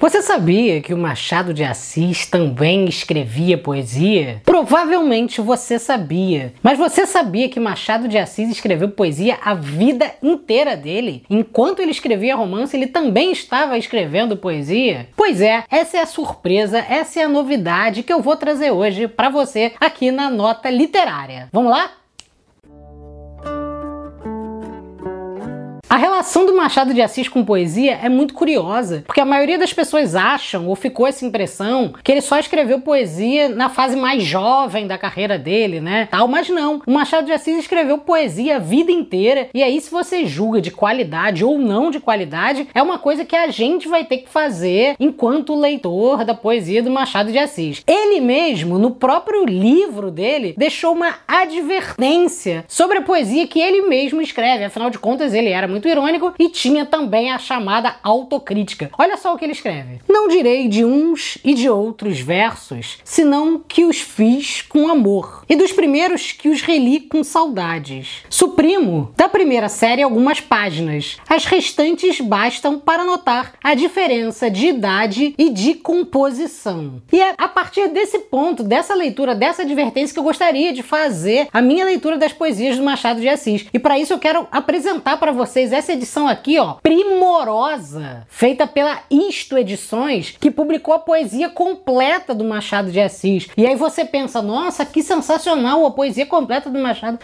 Você sabia que o Machado de Assis também escrevia poesia? Provavelmente você sabia. Mas você sabia que Machado de Assis escreveu poesia a vida inteira dele? Enquanto ele escrevia romance, ele também estava escrevendo poesia? Pois é, essa é a surpresa, essa é a novidade que eu vou trazer hoje para você aqui na Nota Literária. Vamos lá? Relação do Machado de Assis com poesia é muito curiosa, porque a maioria das pessoas acham, ou ficou essa impressão, que ele só escreveu poesia na fase mais jovem da carreira dele, né? Tal, mas não. O Machado de Assis escreveu poesia a vida inteira, e aí se você julga de qualidade ou não de qualidade, é uma coisa que a gente vai ter que fazer enquanto leitor da poesia do Machado de Assis. Ele mesmo, no próprio livro dele, deixou uma advertência sobre a poesia que ele mesmo escreve. Afinal de contas, ele era muito muito irônico e tinha também a chamada autocrítica. Olha só o que ele escreve: Não direi de uns e de outros versos, senão que os fiz com amor, e dos primeiros que os reli com saudades. Suprimo da primeira série algumas páginas, as restantes bastam para notar a diferença de idade e de composição. E é a partir desse ponto, dessa leitura, dessa advertência que eu gostaria de fazer a minha leitura das poesias do Machado de Assis. E para isso eu quero apresentar para vocês essa edição aqui, ó, primorosa, feita pela Isto Edições, que publicou a poesia completa do Machado de Assis. E aí você pensa, nossa, que sensacional a poesia completa do Machado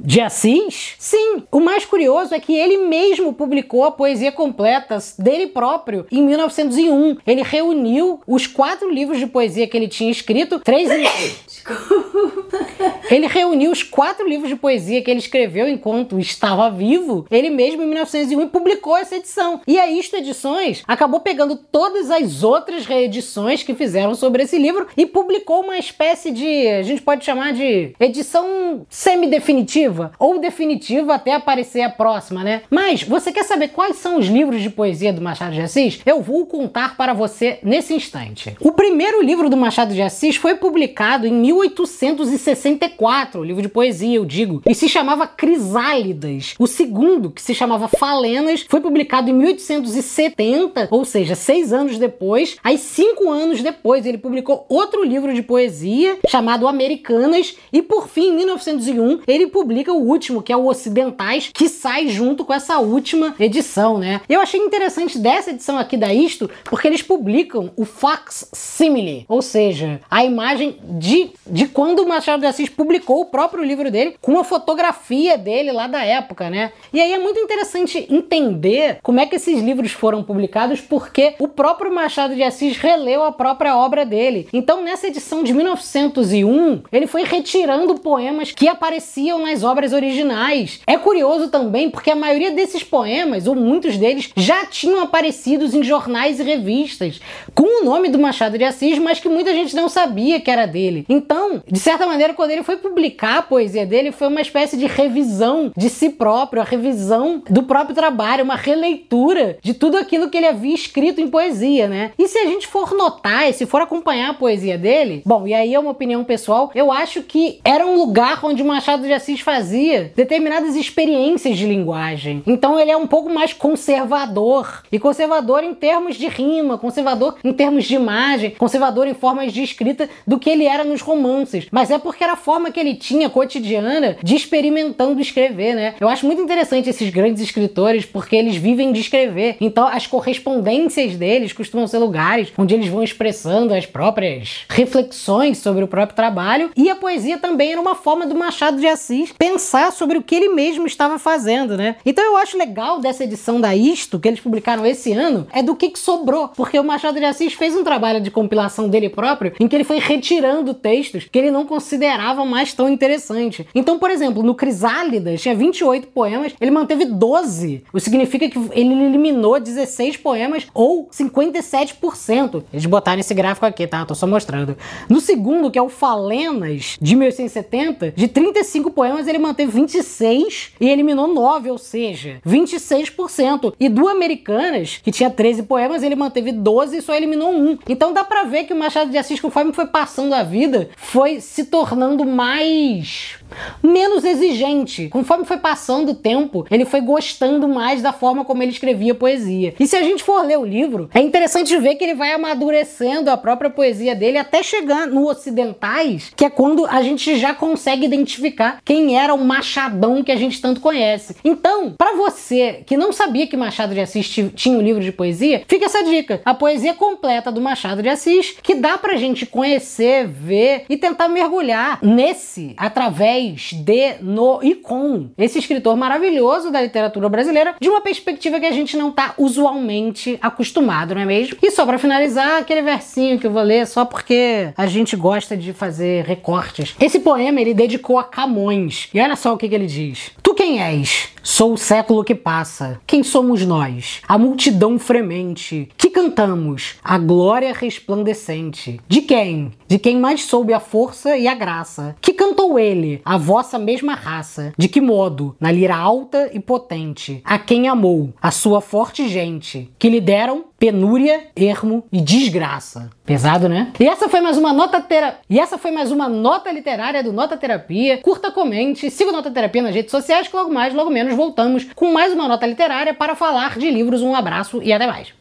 de Assis? Sim, o mais curioso é que ele mesmo publicou a poesia completa dele próprio em 1901. Ele reuniu os quatro livros de poesia que ele tinha escrito, três Desculpa. Ele reuniu os quatro livros de poesia que ele escreveu enquanto estava vivo, ele mesmo em 1901, e publicou essa edição. E a Isto Edições acabou pegando todas as outras reedições que fizeram sobre esse livro e publicou uma espécie de, a gente pode chamar de edição semi-definitiva, ou definitiva até aparecer a próxima, né? Mas você quer saber quais são os livros de poesia do Machado de Assis? Eu vou contar para você nesse instante. O primeiro livro do Machado de Assis foi publicado em 1860 64, livro de poesia, eu digo, e se chamava Crisálidas. O segundo, que se chamava Falenas, foi publicado em 1870, ou seja, seis anos depois. Aí, cinco anos depois, ele publicou outro livro de poesia chamado Americanas, e por fim, em 1901, ele publica o último, que é o Ocidentais, que sai junto com essa última edição, né? Eu achei interessante dessa edição aqui da Isto, porque eles publicam o fax simile, ou seja, a imagem de, de quando o Machado de Assis publicou o próprio livro dele, com a fotografia dele lá da época, né? E aí é muito interessante entender como é que esses livros foram publicados, porque o próprio Machado de Assis releu a própria obra dele. Então, nessa edição de 1901, ele foi retirando poemas que apareciam nas obras originais. É curioso também porque a maioria desses poemas, ou muitos deles, já tinham aparecido em jornais e revistas com o nome do Machado de Assis, mas que muita gente não sabia que era dele. Então, de certa maneira, quando ele foi publicar a poesia dele, foi uma espécie de revisão de si próprio, a revisão do próprio trabalho, uma releitura de tudo aquilo que ele havia escrito em poesia, né? E se a gente for notar e se for acompanhar a poesia dele, bom, e aí é uma opinião pessoal, eu acho que era um lugar onde Machado de Assis fazia determinadas experiências de linguagem. Então ele é um pouco mais conservador. E conservador em termos de rima, conservador em termos de imagem, conservador em formas de escrita do que ele era nos romances. Mas é porque era forma que ele tinha cotidiana de experimentando escrever, né? Eu acho muito interessante esse esses grandes escritores porque eles vivem de escrever. Então as correspondências deles costumam ser lugares onde eles vão expressando as próprias reflexões sobre o próprio trabalho. E a poesia também era uma forma do Machado de Assis pensar sobre o que ele mesmo estava fazendo, né? Então eu acho legal dessa edição da Isto, que eles publicaram esse ano, é do que, que sobrou. Porque o Machado de Assis fez um trabalho de compilação dele próprio em que ele foi retirando textos que ele não considerava mais tão interessante. Então, por exemplo, no Crisálidas tinha 28 poemas, ele manteve 12. O que significa que ele eliminou 16 poemas ou 57%. Eles botaram esse gráfico aqui, tá? Tô só mostrando. No segundo, que é o Falenas, de 1870, de 35 poemas ele manteve 26 e eliminou 9, ou seja, 26%. E do Americanas, que tinha 13 poemas, ele manteve 12 e só eliminou um. Então dá pra ver que o Machado de Assis, conforme foi passando a vida, foi se tornando mais menos exigente. Conforme foi passando o tempo, ele foi gostando mais da forma como ele escrevia poesia. E se a gente for ler o livro, é interessante ver que ele vai amadurecendo a própria poesia dele até chegar no Ocidentais, que é quando a gente já consegue identificar quem era o Machadão que a gente tanto conhece. Então, para você que não sabia que Machado de Assis tinha um livro de poesia, fica essa dica: a poesia completa do Machado de Assis, que dá pra gente conhecer, ver e tentar mergulhar nesse através de, no e com esse escritor maravilhoso da literatura brasileira, de uma perspectiva que a gente não está usualmente acostumado, não é mesmo? E só para finalizar, aquele versinho que eu vou ler só porque a gente gosta de fazer recortes. Esse poema ele dedicou a Camões. E olha só o que, que ele diz: Tu quem és? Sou o século que passa. Quem somos nós? A multidão fremente. Que cantamos? A glória resplandecente. De quem? De quem mais soube a força e a graça. Que cantou ele? A vossa mesma raça. De que modo? Na lira alta e potente. A quem amou? A sua forte gente. Que lhe deram penúria, ermo e desgraça. Pesado, né? E essa foi mais uma nota tera... E essa foi mais uma nota literária do Nota Terapia. Curta, comente, siga o Nota Terapia nas redes sociais que logo mais, logo menos voltamos com mais uma nota literária para falar de livros. Um abraço e até mais.